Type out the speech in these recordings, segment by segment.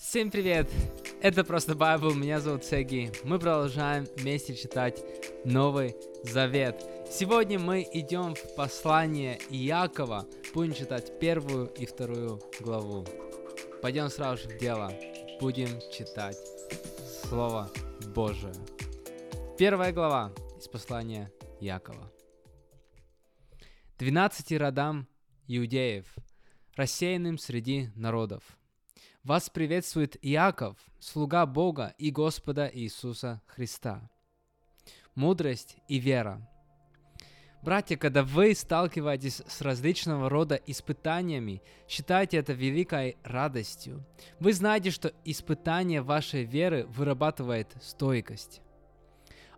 Всем привет! Это просто Байбл, меня зовут Сеги. Мы продолжаем вместе читать Новый Завет. Сегодня мы идем в послание Иакова, будем читать первую и вторую главу. Пойдем сразу же в дело, будем читать Слово Божие. Первая глава из послания Иакова. Двенадцати родам иудеев, рассеянным среди народов – вас приветствует Иаков, слуга Бога и Господа Иисуса Христа. Мудрость и вера. Братья, когда вы сталкиваетесь с различного рода испытаниями, считайте это великой радостью. Вы знаете, что испытание вашей веры вырабатывает стойкость.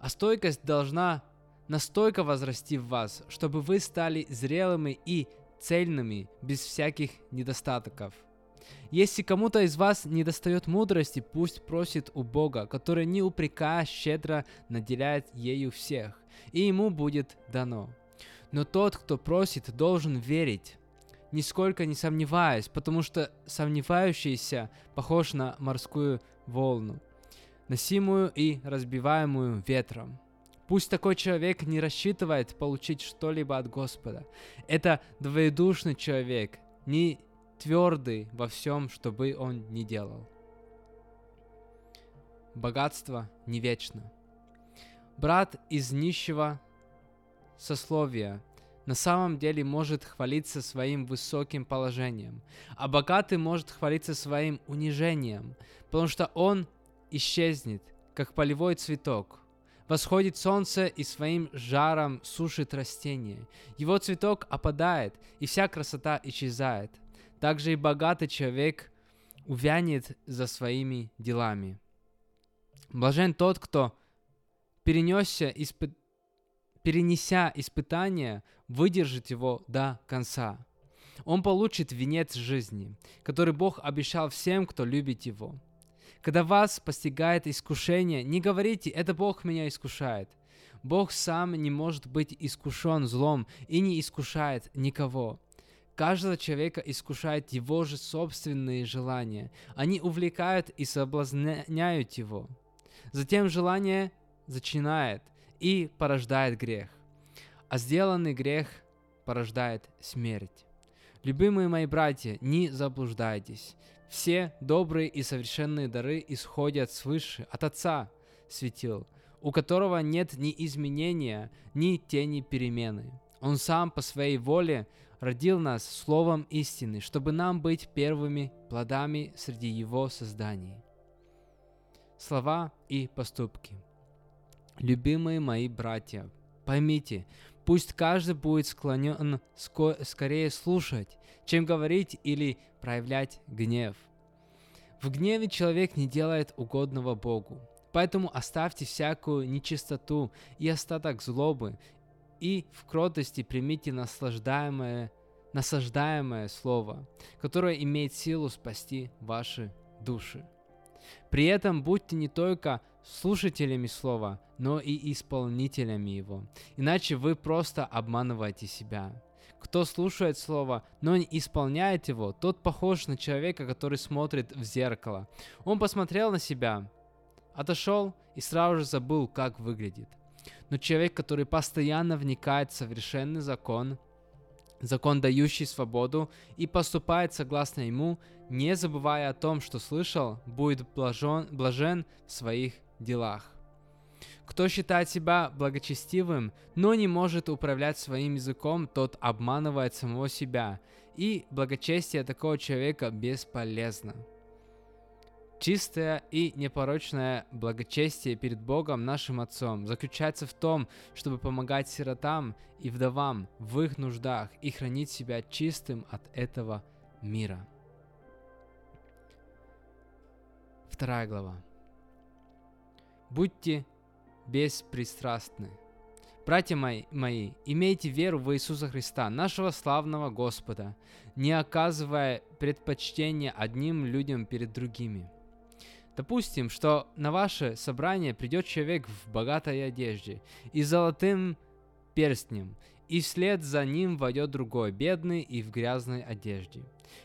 А стойкость должна настолько возрасти в вас, чтобы вы стали зрелыми и цельными, без всяких недостатков – если кому-то из вас не достает мудрости, пусть просит у Бога, который не упрекая щедро наделяет ею всех, и ему будет дано. Но тот, кто просит, должен верить, нисколько не сомневаясь, потому что сомневающийся похож на морскую волну, носимую и разбиваемую ветром. Пусть такой человек не рассчитывает получить что-либо от Господа. Это двоедушный человек, не твердый во всем, что бы он ни делал. Богатство не вечно. Брат из нищего сословия на самом деле может хвалиться своим высоким положением, а богатый может хвалиться своим унижением, потому что он исчезнет, как полевой цветок. Восходит солнце и своим жаром сушит растение. Его цветок опадает, и вся красота исчезает. Также и богатый человек увянет за своими делами. Блажен тот, кто перенесся испы... перенеся испытание, выдержит его до конца. Он получит венец жизни, который Бог обещал всем, кто любит Его. Когда вас постигает искушение, не говорите «это Бог меня искушает». Бог сам не может быть искушен злом и не искушает никого. Каждого человека искушает его же собственные желания. Они увлекают и соблазняют его. Затем желание зачинает и порождает грех. А сделанный грех порождает смерть. Любимые мои братья, не заблуждайтесь. Все добрые и совершенные дары исходят свыше, от Отца светил, у которого нет ни изменения, ни тени перемены. Он сам по своей воле родил нас словом истины, чтобы нам быть первыми плодами среди Его созданий. Слова и поступки. Любимые мои братья, поймите, пусть каждый будет склонен ско- скорее слушать, чем говорить или проявлять гнев. В гневе человек не делает угодного Богу. Поэтому оставьте всякую нечистоту и остаток злобы, и в кротости примите наслаждаемое, насаждаемое слово, которое имеет силу спасти ваши души. При этом будьте не только слушателями слова, но и исполнителями его, иначе вы просто обманываете себя. Кто слушает слово, но не исполняет его, тот похож на человека, который смотрит в зеркало. Он посмотрел на себя, отошел и сразу же забыл, как выглядит. Но человек, который постоянно вникает в совершенный закон, закон, дающий свободу, и поступает согласно ему, не забывая о том, что слышал, будет блажен, блажен в своих делах. Кто считает себя благочестивым, но не может управлять своим языком, тот обманывает самого себя, и благочестие такого человека бесполезно. Чистое и непорочное благочестие перед Богом нашим Отцом заключается в том, чтобы помогать сиротам и вдовам в их нуждах и хранить себя чистым от этого мира. Вторая глава. Будьте беспристрастны. Братья мои, мои, имейте веру в Иисуса Христа, нашего славного Господа, не оказывая предпочтения одним людям перед другими – Допустим, что на ваше собрание придет человек в богатой одежде и золотым перстнем, и вслед за ним войдет другой, бедный и в грязной одежде.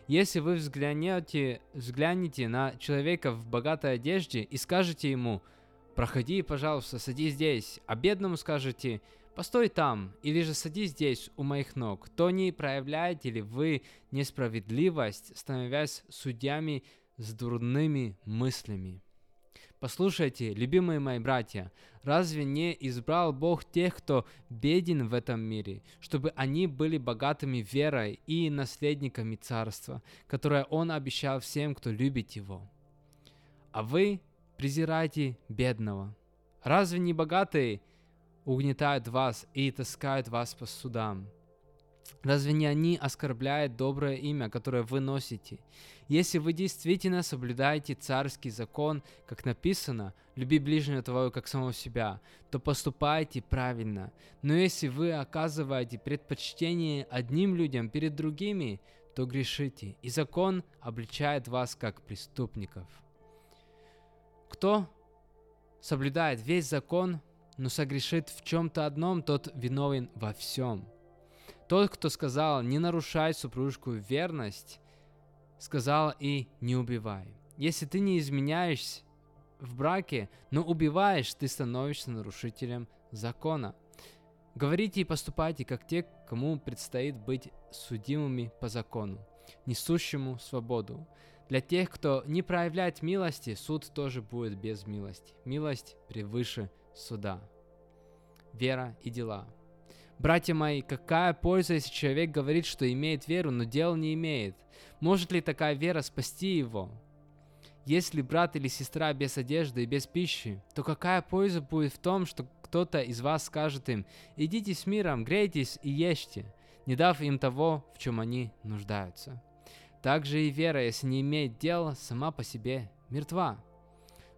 Если вы взглянете, взглянете на человека в богатой одежде и скажете ему «Проходи, пожалуйста, садись здесь», а бедному скажете «Постой там» или же «Садись здесь, у моих ног», то не проявляете ли вы несправедливость, становясь судьями с дурными мыслями? Послушайте, любимые мои братья, разве не избрал Бог тех, кто беден в этом мире, чтобы они были богатыми верой и наследниками царства, которое Он обещал всем, кто любит Его? А вы презираете бедного. Разве не богатые угнетают вас и таскают вас по судам? Разве не они оскорбляют доброе имя, которое вы носите? Если вы действительно соблюдаете царский закон, как написано, «Люби ближнего твоего, как самого себя», то поступайте правильно. Но если вы оказываете предпочтение одним людям перед другими, то грешите, и закон обличает вас как преступников. Кто соблюдает весь закон, но согрешит в чем-то одном, тот виновен во всем – тот, кто сказал «не нарушай супружескую верность», сказал и «не убивай». Если ты не изменяешься в браке, но убиваешь, ты становишься нарушителем закона. Говорите и поступайте, как те, кому предстоит быть судимыми по закону, несущему свободу. Для тех, кто не проявляет милости, суд тоже будет без милости. Милость превыше суда. Вера и дела – Братья мои, какая польза, если человек говорит, что имеет веру, но дел не имеет? Может ли такая вера спасти его? Если брат или сестра без одежды и без пищи, то какая польза будет в том, что кто-то из вас скажет им, идите с миром, грейтесь и ешьте, не дав им того, в чем они нуждаются. Также и вера, если не имеет дела, сама по себе мертва.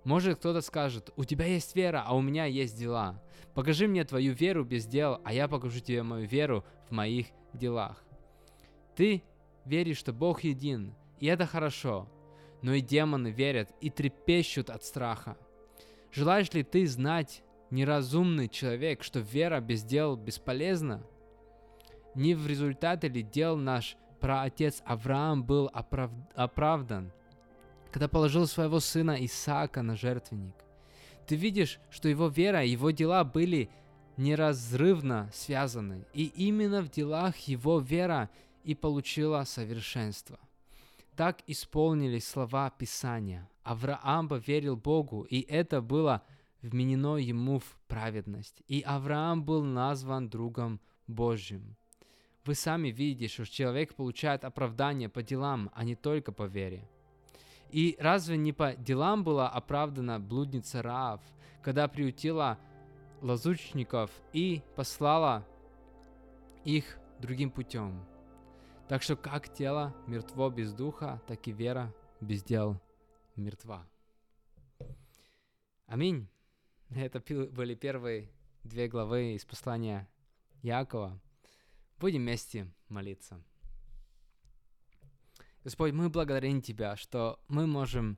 Может кто-то скажет, у тебя есть вера, а у меня есть дела. Покажи мне твою веру без дел, а я покажу тебе мою веру в моих делах. Ты веришь, что Бог един, и это хорошо, но и демоны верят и трепещут от страха. Желаешь ли ты знать, неразумный человек, что вера без дел бесполезна? Не в результате ли дел наш праотец Авраам был оправ... оправдан, когда положил своего сына Исаака на жертвенник. Ты видишь, что его вера и его дела были неразрывно связаны, и именно в делах его вера и получила совершенство. Так исполнились слова Писания. Авраам поверил Богу, и это было вменено ему в праведность. И Авраам был назван другом Божьим. Вы сами видите, что человек получает оправдание по делам, а не только по вере. И разве не по делам была оправдана блудница Раав, когда приютила лазучников и послала их другим путем? Так что как тело мертво без духа, так и вера без дел мертва. Аминь. Это были первые две главы из послания Якова. Будем вместе молиться. Господь, мы благодарим Тебя, что мы можем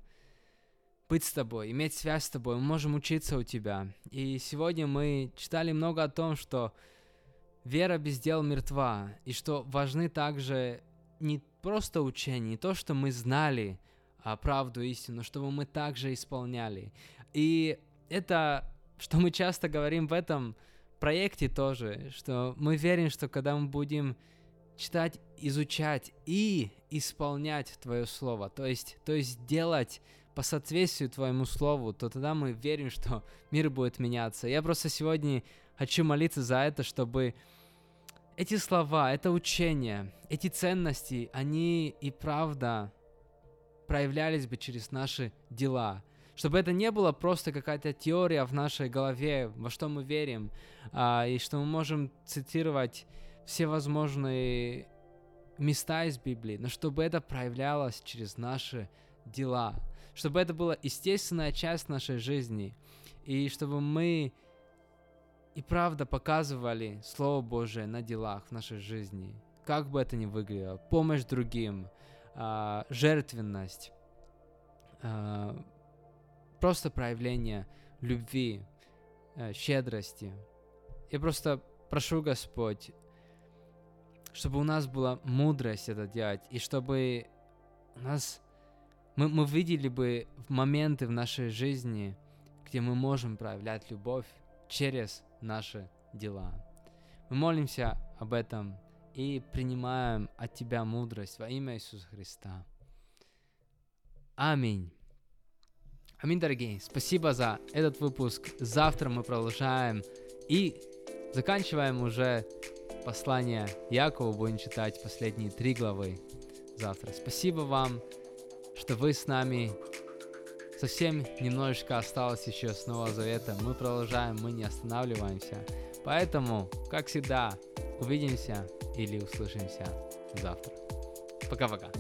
быть с Тобой, иметь связь с Тобой, мы можем учиться у Тебя. И сегодня мы читали много о том, что вера без дел мертва, и что важны также не просто учения, не то, что мы знали а, правду, истину, чтобы мы также исполняли. И это, что мы часто говорим в этом проекте тоже, что мы верим, что когда мы будем читать, изучать и исполнять Твое Слово, то есть, то есть делать по соответствию Твоему Слову, то тогда мы верим, что мир будет меняться. Я просто сегодня хочу молиться за это, чтобы эти слова, это учение, эти ценности, они и правда проявлялись бы через наши дела. Чтобы это не было просто какая-то теория в нашей голове, во что мы верим, а, и что мы можем цитировать все возможные места из Библии, но чтобы это проявлялось через наши дела, чтобы это была естественная часть нашей жизни, и чтобы мы и правда показывали Слово Божие на делах в нашей жизни, как бы это ни выглядело, помощь другим, а, жертвенность, а, просто проявление любви, а, щедрости. Я просто прошу, Господь, чтобы у нас была мудрость это делать, и чтобы у нас мы, мы видели бы моменты в нашей жизни, где мы можем проявлять любовь через наши дела. Мы молимся об этом и принимаем от Тебя мудрость во имя Иисуса Христа. Аминь. Аминь, дорогие. Спасибо за этот выпуск. Завтра мы продолжаем и заканчиваем уже послание Якова. Будем читать последние три главы завтра. Спасибо вам, что вы с нами. Совсем немножечко осталось еще с Нового Завета. Мы продолжаем, мы не останавливаемся. Поэтому, как всегда, увидимся или услышимся завтра. Пока-пока.